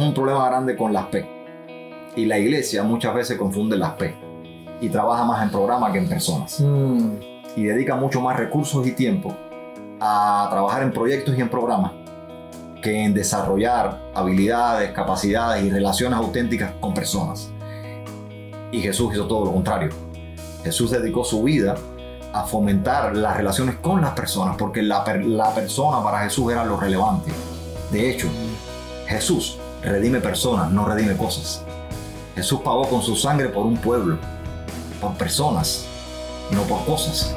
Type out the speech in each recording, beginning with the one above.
un problema grande con las P. Y la iglesia muchas veces confunde las P y trabaja más en programa que en personas. Mm. Y dedica mucho más recursos y tiempo a trabajar en proyectos y en programas que en desarrollar habilidades, capacidades y relaciones auténticas con personas. Y Jesús hizo todo lo contrario. Jesús dedicó su vida a fomentar las relaciones con las personas, porque la, per- la persona para Jesús era lo relevante. De hecho, Jesús redime personas, no redime cosas. Jesús pagó con su sangre por un pueblo, por personas, no por cosas.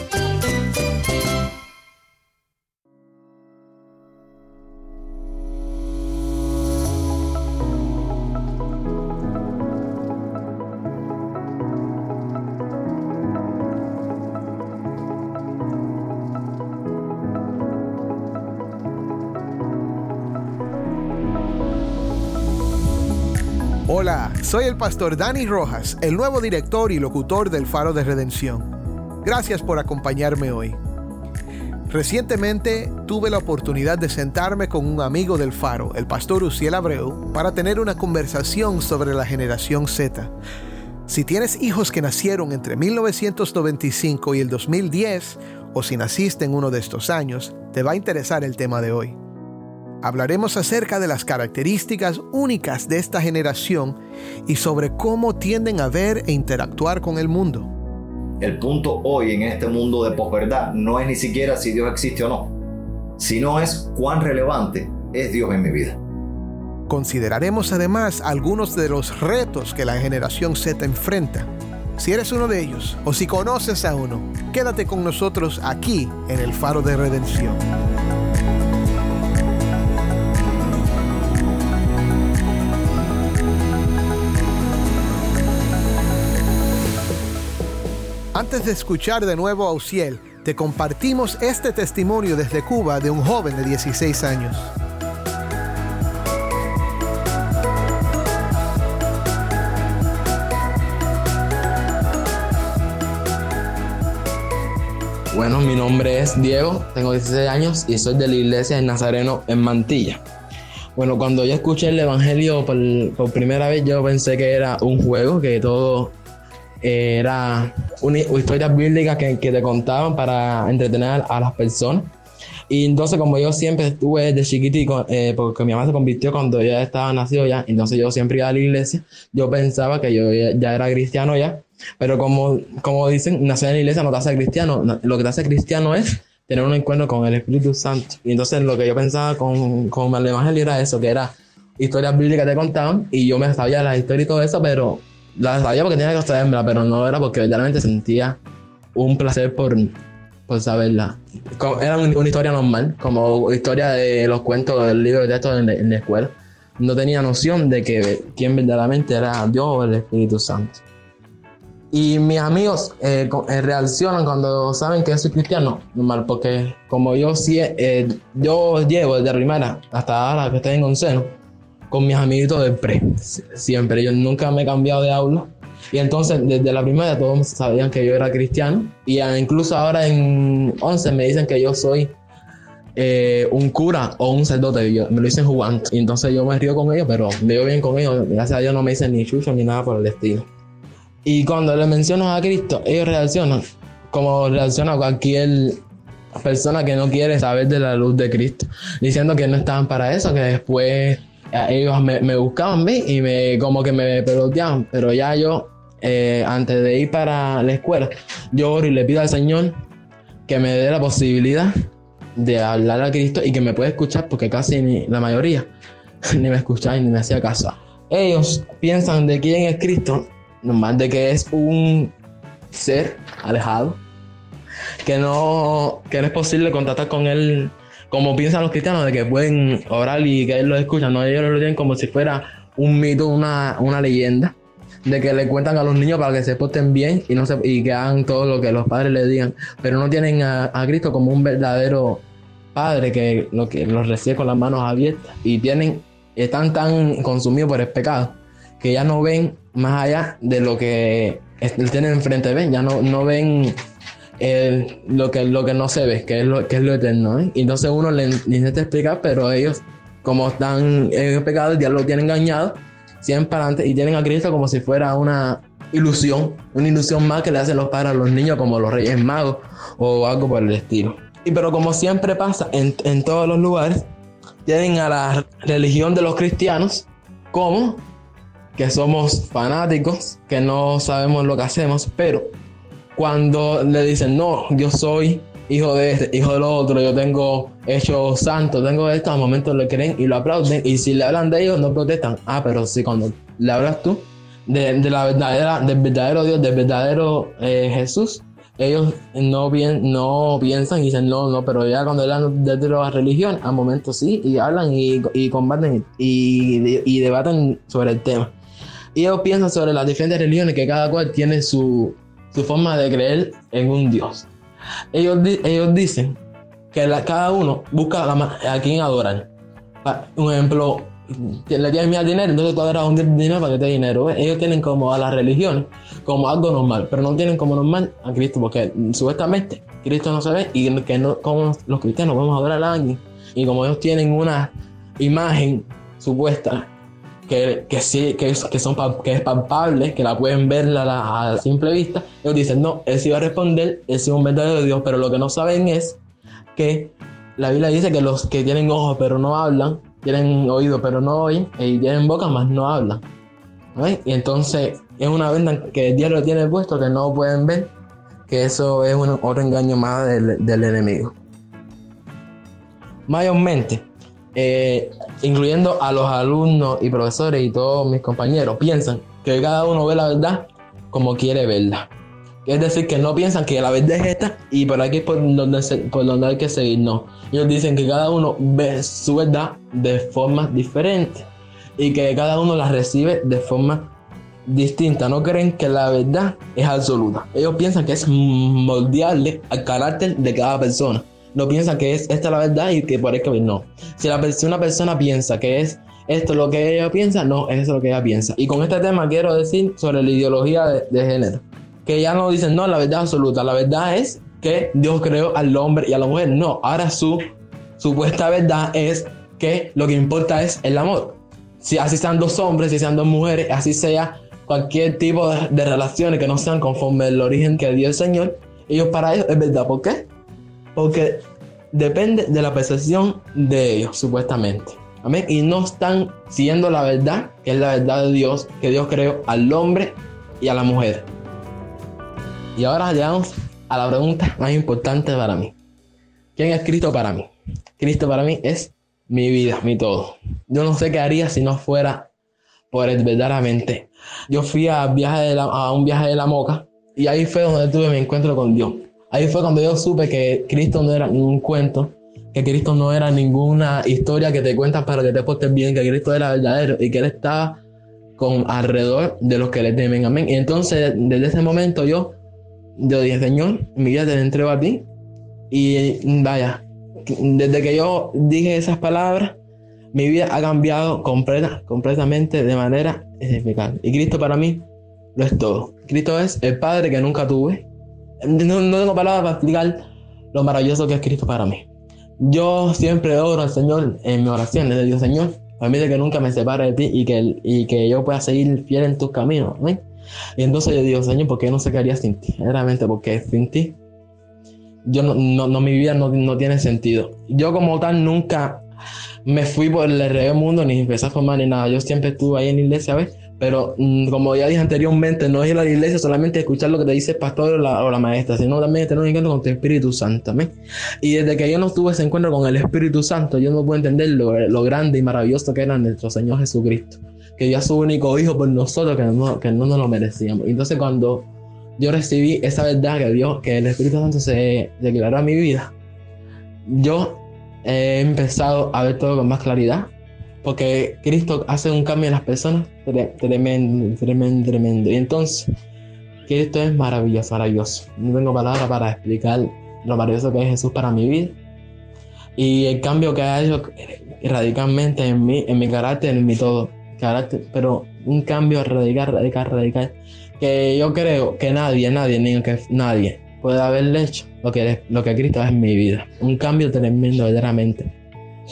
Hola, soy el pastor Dani Rojas, el nuevo director y locutor del Faro de Redención. Gracias por acompañarme hoy. Recientemente tuve la oportunidad de sentarme con un amigo del Faro, el pastor Uciel Abreu, para tener una conversación sobre la generación Z. Si tienes hijos que nacieron entre 1995 y el 2010, o si naciste en uno de estos años, te va a interesar el tema de hoy. Hablaremos acerca de las características únicas de esta generación y sobre cómo tienden a ver e interactuar con el mundo. El punto hoy en este mundo de posverdad no es ni siquiera si Dios existe o no, sino es cuán relevante es Dios en mi vida. Consideraremos además algunos de los retos que la generación Z enfrenta. Si eres uno de ellos o si conoces a uno, quédate con nosotros aquí en el Faro de Redención. Antes de escuchar de nuevo a Uciel, te compartimos este testimonio desde Cuba de un joven de 16 años. Bueno, mi nombre es Diego, tengo 16 años y soy de la iglesia de Nazareno en Mantilla. Bueno, cuando yo escuché el Evangelio por, por primera vez, yo pensé que era un juego, que todo era una, historias bíblicas que, que te contaban para entretener a las personas. Y entonces, como yo siempre estuve desde chiquitico, eh, porque mi mamá se convirtió cuando yo estaba nacido ya, entonces yo siempre iba a la iglesia, yo pensaba que yo ya, ya era cristiano ya, pero como, como dicen, nacer en la iglesia no te hace cristiano, no- lo que te hace cristiano es tener un encuentro con el Espíritu Santo. Y entonces lo que yo pensaba con, con el Evangelio era eso, que era historias bíblicas te contaban, y yo me sabía la historia y todo eso, pero la sabía porque tenía que saberla, pero no era porque verdaderamente sentía un placer por, por saberla. Era un- una historia normal, como historia de los cuentos del libro de texto en, en la escuela. No tenía noción de que quién verdaderamente era Dios o el Espíritu Santo. Y mis amigos eh, eh, reaccionan cuando saben que soy cristiano, normal, porque como yo, sí, eh, yo llevo desde primera hasta ahora que estoy en Onceno, con mis amiguitos del pre, si- siempre, yo nunca me he cambiado de aula. Y entonces desde la primera todos sabían que yo era cristiano. Y incluso ahora en 11 me dicen que yo soy eh, un cura o un sacerdote. yo- me lo dicen jugando. Y entonces yo me río con ellos, pero me veo bien con ellos. Gracias a Dios no me dicen ni chucho ni nada por el estilo. Y cuando les menciono a Cristo, ellos reaccionan como reacciona cualquier persona que no quiere saber de la luz de Cristo, diciendo que no estaban para eso, que después ellos me, me buscaban ¿ves? y me como que me peloteaban, pero ya yo, eh, antes de ir para la escuela, yo oro y le pido al Señor que me dé la posibilidad de hablar a Cristo y que me pueda escuchar, porque casi ni, la mayoría ni me escuchaba ni me hacía caso. ellos piensan de quién es Cristo, nomás de que es un ser alejado, que no, que no es posible contactar con él como piensan los cristianos, de que pueden orar y que él lo escucha, no, ellos lo tienen como si fuera un mito, una, una leyenda, de que le cuentan a los niños para que se porten bien y, no se, y que hagan todo lo que los padres le digan, pero no tienen a, a Cristo como un verdadero padre que, lo que los recibe con las manos abiertas. Y tienen, están tan consumidos por el pecado que ya no ven más allá de lo que tienen enfrente, ven, ya no, no ven el, lo, que, lo que no se ve, que es lo, que es lo eterno. ¿eh? Y entonces uno le, le, intenta explicar, pero ellos, como están en el pecado, ya lo tienen engañado, siguen para adelante y tienen a Cristo como si fuera una ilusión, una ilusión más que le hacen los padres a los niños, como los reyes magos o algo por el estilo. Y pero como siempre pasa en, en todos los lugares, tienen a la religión de los cristianos como que somos fanáticos, que no sabemos lo que hacemos, pero cuando le dicen, no, yo soy hijo de este, hijo del otro, yo tengo hecho santo, tengo esto, al momento le creen y lo aplauden. Y si le hablan de ellos, no protestan. Ah, pero si cuando le hablas tú de, de la verdadera, del verdadero Dios, del verdadero eh, Jesús, ellos no, bien, no piensan y dicen, no, no, pero ya cuando hablan de, la religión, al momento sí, y hablan y, y combaten y, y debaten sobre el tema. Y ellos piensan sobre las diferentes religiones, que cada cual tiene su, su forma de creer en un Dios. Ellos, ellos dicen que la, cada uno busca a, a quien adorar. Un ejemplo, le tienes más dinero, entonces tú adoras un dinero para que te dinero. ¿ves? Ellos tienen como a las religiones como algo normal, pero no tienen como normal a Cristo, porque supuestamente Cristo no se ve y que no, como los cristianos vamos a adorar a alguien. Y como ellos tienen una imagen supuesta que, que, sí, que, que, son, que es palpable, que la pueden ver a, la, a simple vista, ellos dicen, no, él sí va a responder, él sí es un verdadero Dios, pero lo que no saben es que la Biblia dice que los que tienen ojos pero no hablan, tienen oído pero no oyen, y tienen boca más no hablan. ¿Ves? Y entonces es una venda que el diablo tiene puesto que no pueden ver, que eso es un, otro engaño más del, del enemigo. Mayormente, eh, incluyendo a los alumnos y profesores y todos mis compañeros, piensan que cada uno ve la verdad como quiere verla. Es decir, que no piensan que la verdad es esta y por aquí es por donde, por donde hay que seguir. No. Ellos dicen que cada uno ve su verdad de formas diferentes y que cada uno la recibe de forma distinta. No creen que la verdad es absoluta. Ellos piensan que es moldeable al carácter de cada persona no piensan que es esta la verdad y que por eso no. Si, la, una persona piensa que es esto lo que ella piensa, no, es lo que ella piensa. Y con este tema quiero decir sobre la ideología de, de género. Que ya no dicen, no, la verdad absoluta. La verdad es que Dios creó al hombre y a la mujer. No, ahora su supuesta verdad es que lo que importa es el amor. Si así sean dos hombres, si sean dos mujeres, así sea cualquier tipo de, de relaciones que no sean conforme al origen que dio el Señor, ellos para ellos es verdad. ¿Por qué? Porque depende de la percepción de ellos, supuestamente. Amén. Y no están siguiendo la verdad, que es la verdad de Dios, que Dios creó al hombre y a la mujer. Y ahora llegamos a la pregunta más importante para mí. ¿Quién es Cristo para mí? Cristo para mí es mi vida, mi todo. Yo no sé qué haría si no fuera por él verdaderamente. Yo fui a, viaje a un viaje de la moca y ahí fue donde tuve mi encuentro con Dios. Ahí fue cuando yo supe que Cristo no era ningún cuento, que Cristo no era ninguna historia que te cuentan para que te portes bien, que Cristo era verdadero y que Él estaba con alrededor de los que le temen. Amén. Y entonces, desde ese momento yo, yo dije, Señor, mi vida te entrego a ti. Y vaya, desde que yo dije esas palabras, mi vida ha cambiado completa, completamente de manera eficaz. Y Cristo para mí lo es todo. Cristo es el Padre que nunca tuve, no, no tengo palabras para explicar lo maravilloso que es Cristo para mí. Yo siempre oro al Señor en mi oración, le digo, Señor, permite que nunca me separe de ti y que, y que yo pueda seguir fiel en tus caminos. Y entonces yo digo, Señor, ¿por qué no sé qué haría sin ti? Realmente porque sin ti, yo no, no, mi vida no, no, tiene sentido. Yo como tal nunca me fui por el revés mundo ni empecé a formar ni nada. Yo siempre estuve ahí en la iglesia, ¿ves? Pero mm, como ya dije anteriormente, no es ir a la iglesia solamente escuchar lo que te dice el pastor o la, maestra, sino también tener un encuentro con tu Espíritu Santo. ¿amén? Y desde que yo no tuve ese encuentro con el Espíritu Santo, yo no puedo entender lo, lo grande y maravilloso que era nuestro Señor Jesucristo. que dio a su único hijo por nosotros, que no, que no nos lo merecíamos. Entonces cuando yo recibí esa verdad que Dios, que el Espíritu Santo se declaró a mi vida, yo he empezado a ver todo con más claridad, porque Cristo hace un cambio en las personas tremendo, tremendo, tremendo. Y entonces, Cristo es maravilloso, maravilloso. No tengo palabras para explicar lo maravilloso que es Jesús para mi vida. Y el cambio que ha hecho radicalmente en mí, en mi carácter, en mi todo. Carácter, pero un cambio radical, radical, radical. Que yo creo que nadie, nadie, ni que nadie puede haberle hecho lo que, lo que Cristo es en mi vida. Un cambio tremendo, verdaderamente.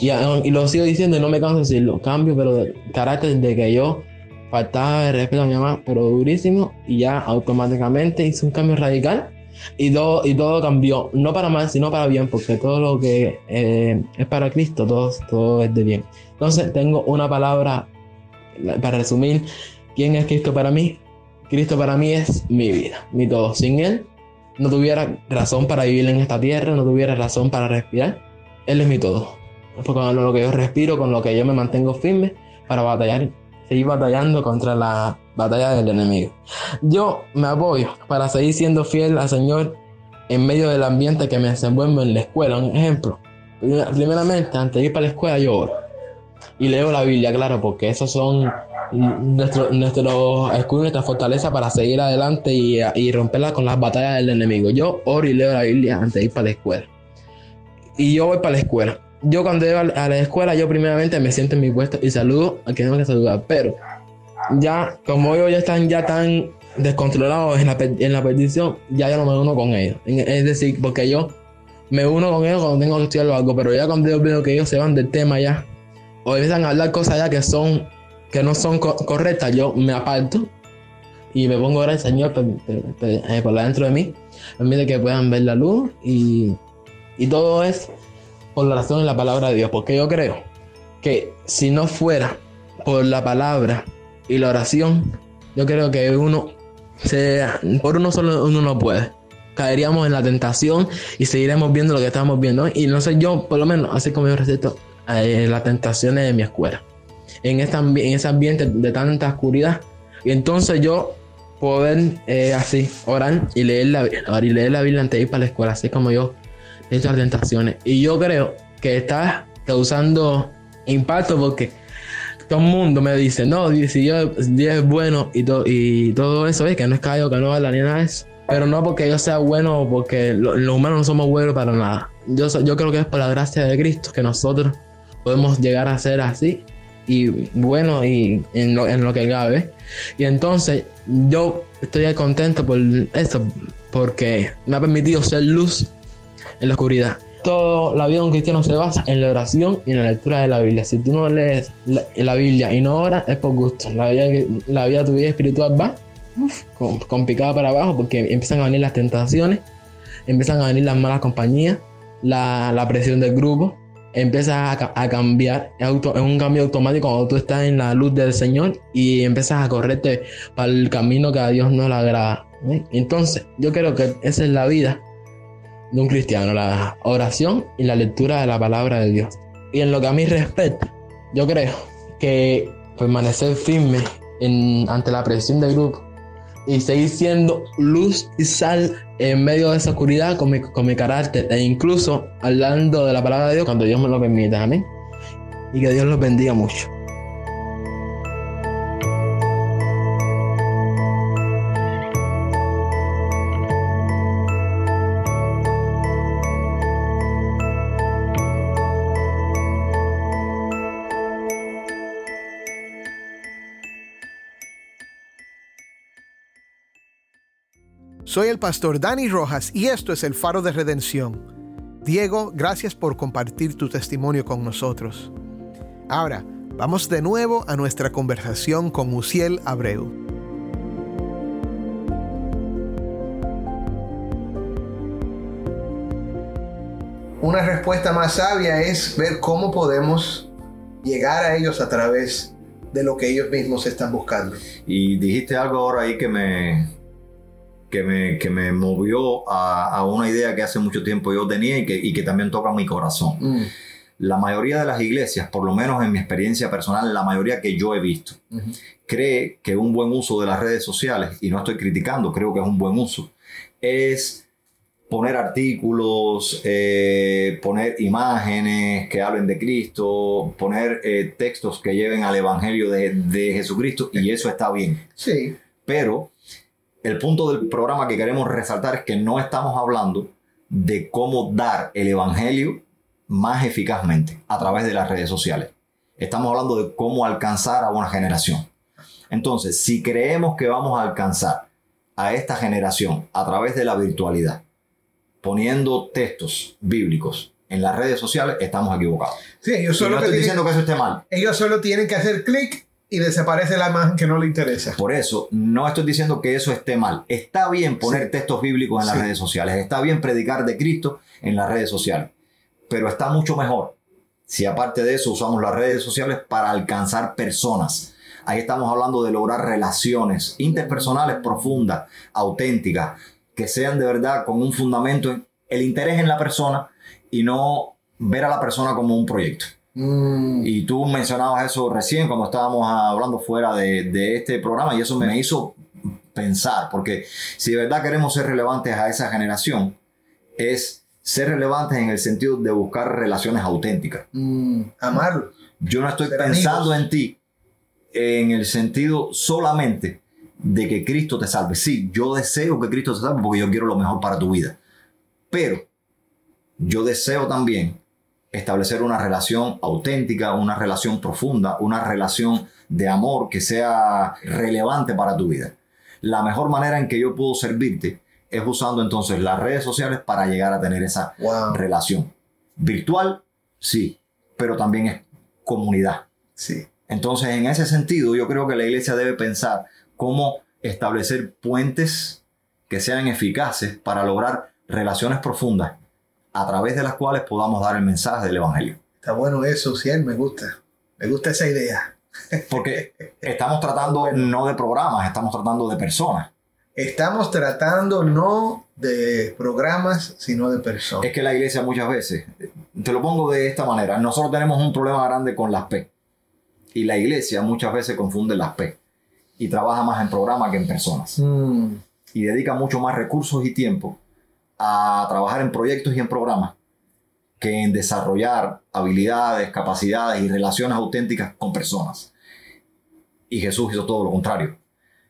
Y, y lo sigo diciendo y no me canso de decirlo. Cambio, pero de carácter de que yo faltaba de respeto a mi mamá, pero durísimo. Y ya automáticamente hice un cambio radical. Y todo, y todo cambió, no para mal, sino para bien, porque todo lo que eh, es para Cristo, todo, todo es de bien. Entonces tengo una palabra para resumir quién es Cristo para mí. Cristo para mí es mi vida, mi todo. Sin Él no tuviera razón para vivir en esta tierra, no tuviera razón para respirar. Él es mi todo. Con lo que yo respiro, con lo que yo me mantengo firme para batallar, seguir batallando contra la batalla del enemigo. Yo me apoyo para seguir siendo fiel al Señor en medio del ambiente que me desenvuelvo en la escuela. Un ejemplo, primeramente, antes de ir para la escuela, yo oro. Y leo la Biblia, claro, porque esos son nuestros nuestro escudos, nuestra fortaleza para seguir adelante y, y romperla con las batallas del enemigo. Yo oro y leo la Biblia antes de ir para la escuela. Y yo voy para la escuela. Yo cuando voy a la escuela, yo primeramente me siento en mi puesto y saludo a quien tengo que saludar. Pero ya, como ellos ya están ya tan descontrolados en la, en la perdición, ya yo no me uno con ellos. Es decir, porque yo me uno con ellos cuando tengo que estudiar algo, pero ya cuando yo veo que ellos se van del tema ya, o empiezan a hablar cosas ya que son que no son correctas, yo me aparto y me pongo ahora el Señor por, por, por, dentro de mí, de que puedan ver la luz y, y todo es por la razón de la palabra de Dios, porque yo creo que si no fuera por la palabra y la oración, yo creo que uno, sea, por uno solo uno no puede. Caeríamos en la tentación y seguiremos viendo lo que estamos viendo. Y no sé, yo por lo menos, así como yo receto eh, las tentaciones de mi escuela, en, esta, en ese ambiente de tanta oscuridad. Y entonces yo poder eh, así orar y leer, la, y leer la Biblia antes de ir para la escuela, así como yo las tentaciones. Y yo creo que está causando impacto porque todo el mundo me dice, no, si yo, Dios es bueno y, to, y todo eso, es que no es callo, que no vale ni nada de eso. Pero no porque yo sea bueno porque lo, los humanos no somos buenos para nada. Yo, yo creo que es por la gracia de Cristo que nosotros podemos llegar a ser así y bueno y en lo, en lo que cabe. Y entonces yo estoy contento por eso, porque me ha permitido ser luz en la oscuridad. Toda la vida de un cristiano se basa en la oración y en la lectura de la Biblia. Si tú no lees la, Biblia y no oras, es por gusto. La vida, la vida de tu vida espiritual va picada para abajo porque empiezan a venir las tentaciones, empiezan a venir las malas compañías, la, presión del grupo, empiezas a, cambiar, es, un cambio automático cuando tú estás en la luz del Señor y empiezas a correrte para el camino que a Dios no le agrada. ¿eh? Entonces, yo creo que esa es la vida de un cristiano, la oración y la lectura de la palabra de Dios. Y en lo que a mí respecta, yo creo que permanecer firme en, ante la presión del grupo y seguir siendo luz y sal en medio de esa oscuridad con mi, con mi carácter e incluso hablando de la palabra de Dios cuando Dios me lo permita. Amén. Y que Dios los bendiga mucho. Soy el pastor Dani Rojas y esto es el Faro de Redención. Diego, gracias por compartir tu testimonio con nosotros. Ahora, vamos de nuevo a nuestra conversación con Uciel Abreu. Una respuesta más sabia es ver cómo podemos llegar a ellos a través de lo que ellos mismos están buscando. Y dijiste algo ahora ahí que me, que me, que me movió a, a, una idea que hace mucho tiempo yo tenía y que, y que también toca mi corazón. Mm. La mayoría de las iglesias, por lo menos en mi experiencia personal, la mayoría que yo he visto, cree que un buen uso de las redes sociales, y no estoy criticando, creo que es un buen uso, es poner artículos, eh, poner imágenes que hablen de Cristo, poner eh, textos que lleven al Evangelio de, de Jesucristo, y eso está bien. Sí. Pero el punto del programa que queremos resaltar es que no estamos hablando de cómo dar el Evangelio más eficazmente a través de las redes sociales. Estamos hablando de cómo alcanzar a una generación. Entonces, si creemos que vamos a alcanzar a esta generación a través de la virtualidad, poniendo textos bíblicos en las redes sociales, estamos equivocados. Sí, ellos Y solo, no estoy tienen, diciendo que eso esté mal. ellos solo tienen que hacer clic y desaparece la imagen que no le interesa. Por eso, no estoy diciendo que eso esté mal. Está bien poner Sí. textos bíblicos en las Sí. redes sociales. Está bien predicar de Cristo en las redes sociales. Pero está mucho mejor si aparte de eso usamos las redes sociales para alcanzar personas. Ahí estamos hablando de lograr relaciones interpersonales profundas, auténticas, que sean de verdad con un fundamento en el interés en la persona y no ver a la persona como un proyecto. Mm, Y tú mencionabas eso recién cuando estábamos hablando fuera de, de este programa y eso me hizo pensar, porque si de verdad queremos ser relevantes a esa generación, es ser relevantes en el sentido de buscar relaciones auténticas. mm, amarlo. Yo no estoy Ser pensando amigos. en ti en el sentido solamente de que Cristo te salve. Sí, yo deseo que Cristo te salve porque yo quiero lo mejor para tu vida. Pero yo deseo también establecer una relación auténtica, una relación profunda, una relación de amor que sea relevante para tu vida. La mejor manera en que yo puedo servirte es usando entonces las redes sociales para llegar a tener esa Wow. relación. Virtual, sí, pero también es comunidad. Sí. Entonces, en ese sentido, yo creo que la iglesia debe pensar cómo establecer puentes que sean eficaces para lograr relaciones profundas a través de las cuales podamos dar el mensaje del Evangelio. Está bueno eso, sí, me gusta. Me gusta esa idea. Porque estamos tratando no de programas, estamos tratando de personas. Estamos tratando no de programas, sino de personas. Es que la iglesia muchas veces, te lo pongo de esta manera, nosotros tenemos un problema grande con las P. Y la iglesia muchas veces confunde las P. Y trabaja más en programas que en personas. Mm, y dedica mucho más recursos y tiempo a trabajar en proyectos y en programas que en desarrollar habilidades, capacidades y relaciones auténticas con personas. Y Jesús hizo todo lo contrario.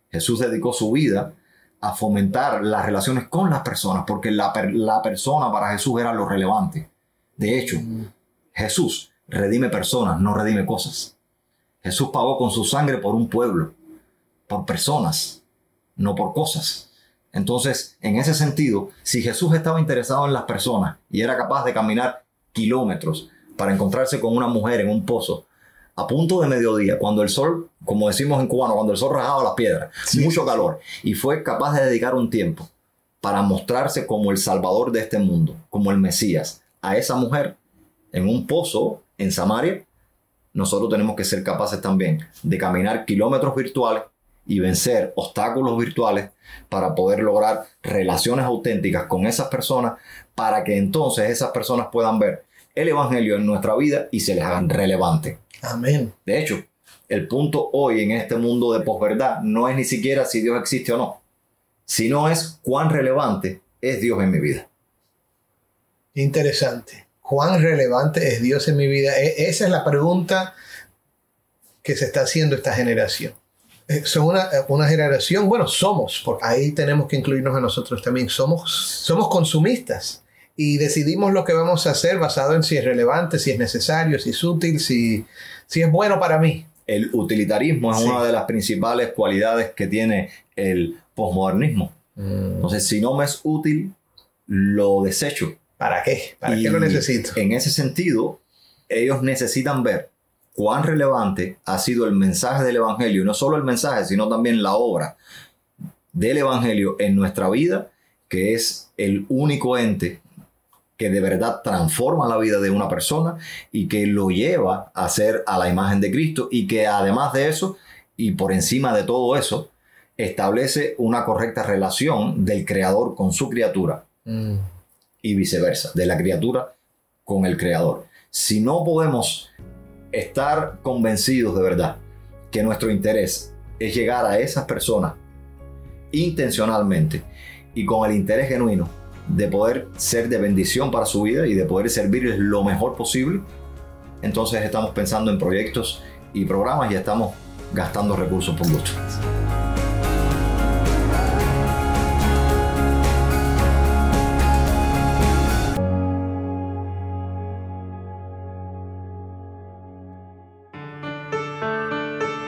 Jesús dedicó su vida a fomentar las relaciones con las personas, porque la, la persona para Jesús era lo relevante. De hecho, Jesús redime personas, no redime cosas. Jesús pagó con su sangre por un pueblo, por personas, no por cosas. Entonces, en ese sentido, si Jesús estaba interesado en las personas y era capaz de caminar kilómetros para encontrarse con una mujer en un pozo a punto de mediodía, cuando el sol, como decimos en cubano, cuando el sol rajaba las piedras, mucho calor, y fue capaz de dedicar un tiempo para mostrarse como el salvador de este mundo, como el Mesías, a esa mujer en un pozo en Samaria, nosotros tenemos que ser capaces también de caminar kilómetros virtuales y vencer obstáculos virtuales para poder lograr relaciones auténticas con esas personas para que entonces esas personas puedan ver el Evangelio en nuestra vida y se les hagan relevante. amén. De hecho, el punto hoy en este mundo de posverdad no es ni siquiera si Dios existe o no, sino es cuán relevante es Dios en mi vida. Interesante. ¿Cuán relevante es Dios en mi vida? E- esa es la pregunta que se está haciendo esta generación. Eh, Son una, una generación, bueno, somos, porque ahí tenemos que incluirnos a nosotros también. Somos, somos consumistas y decidimos lo que vamos a hacer basado en si es relevante, si es necesario, si es útil, si, si es bueno para mí. El utilitarismo es una de las principales cualidades que tiene el posmodernismo. Entonces, si no me es útil, lo desecho. ¿Para qué? ¿Para Y qué lo necesito? En ese sentido, ellos necesitan ver cuán relevante ha sido el mensaje del Evangelio, y no solo el mensaje, sino también la obra del Evangelio en nuestra vida, que es el único ente que de verdad transforma la vida de una persona y que lo lleva a ser a la imagen de Cristo y que además de eso y por encima de todo eso establece una correcta relación del creador con su criatura Mm. y viceversa, de la criatura con el creador. Si no podemos estar convencidos de verdad que nuestro interés es llegar a esas personas intencionalmente y con el interés genuino de poder ser de bendición para su vida y de poder servirles lo mejor posible, entonces estamos pensando en proyectos y programas y estamos gastando recursos por gusto.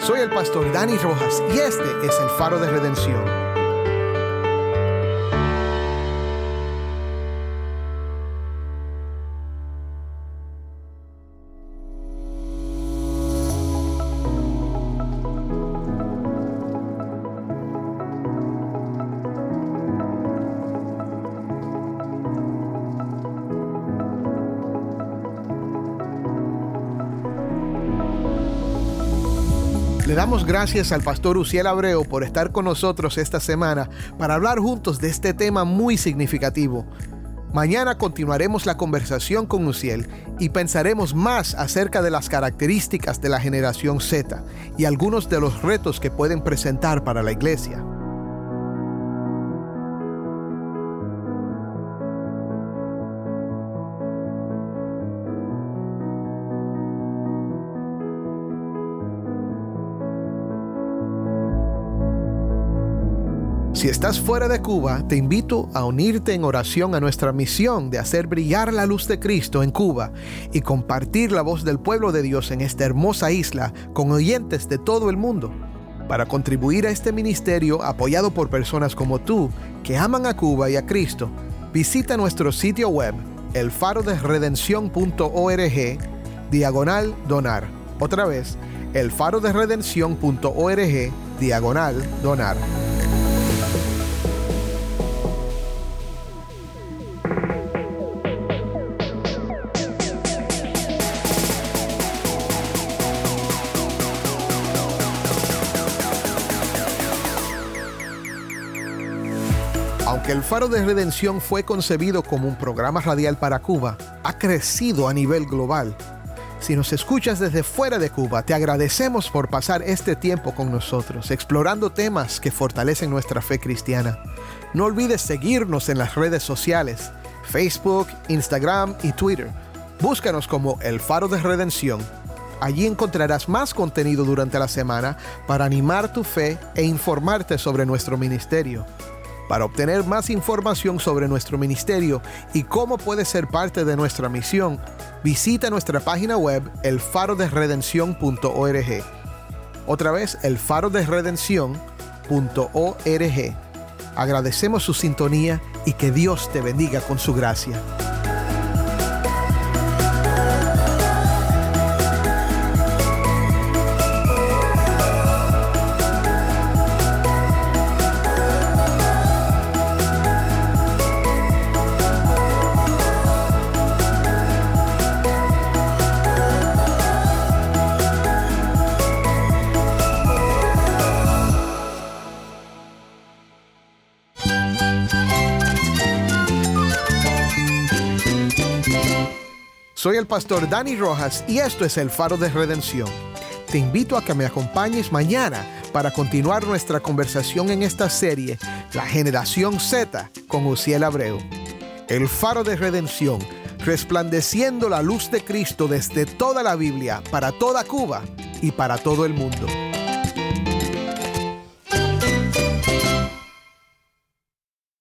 Soy el pastor Dani Rojas y este es el faro de redención. Damos gracias al pastor Uciel Abreu por estar con nosotros esta semana para hablar juntos de este tema muy significativo. Mañana continuaremos la conversación con Uciel y pensaremos más acerca de las características de la generación Z y algunos de los retos que pueden presentar para la iglesia. Si estás fuera de Cuba, te invito a unirte en oración a nuestra misión de hacer brillar la luz de Cristo en Cuba y compartir la voz del pueblo de Dios en esta hermosa isla con oyentes de todo el mundo. Para contribuir a este ministerio apoyado por personas como tú que aman a Cuba y a Cristo, visita nuestro sitio web elfaroderedención.org diagonal donar. Otra vez, elfaroderedención.org diagonal donar. Faro de Redención fue concebido como un programa radial para Cuba, ha crecido a nivel global. Si nos escuchas desde fuera de Cuba, te agradecemos por pasar este tiempo con nosotros, explorando temas que fortalecen nuestra fe cristiana. No olvides seguirnos en las redes sociales, Facebook, Instagram y Twitter. Búscanos como El Faro de Redención. Allí encontrarás más contenido durante la semana para animar tu fe e informarte sobre nuestro ministerio. Para obtener más información sobre nuestro ministerio y cómo puedes ser parte de nuestra misión, visita nuestra página web elfaroderedención.org. Otra vez, elfaroderedención.org. Agradecemos su sintonía y que Dios te bendiga con su gracia. Soy el pastor Dani Rojas y esto es el Faro de Redención. Te invito a que me acompañes mañana para continuar nuestra conversación en esta serie, La Generación Z, con Uciel Abreu. El Faro de Redención, resplandeciendo la luz de Cristo desde toda la Biblia, para toda Cuba y para todo el mundo.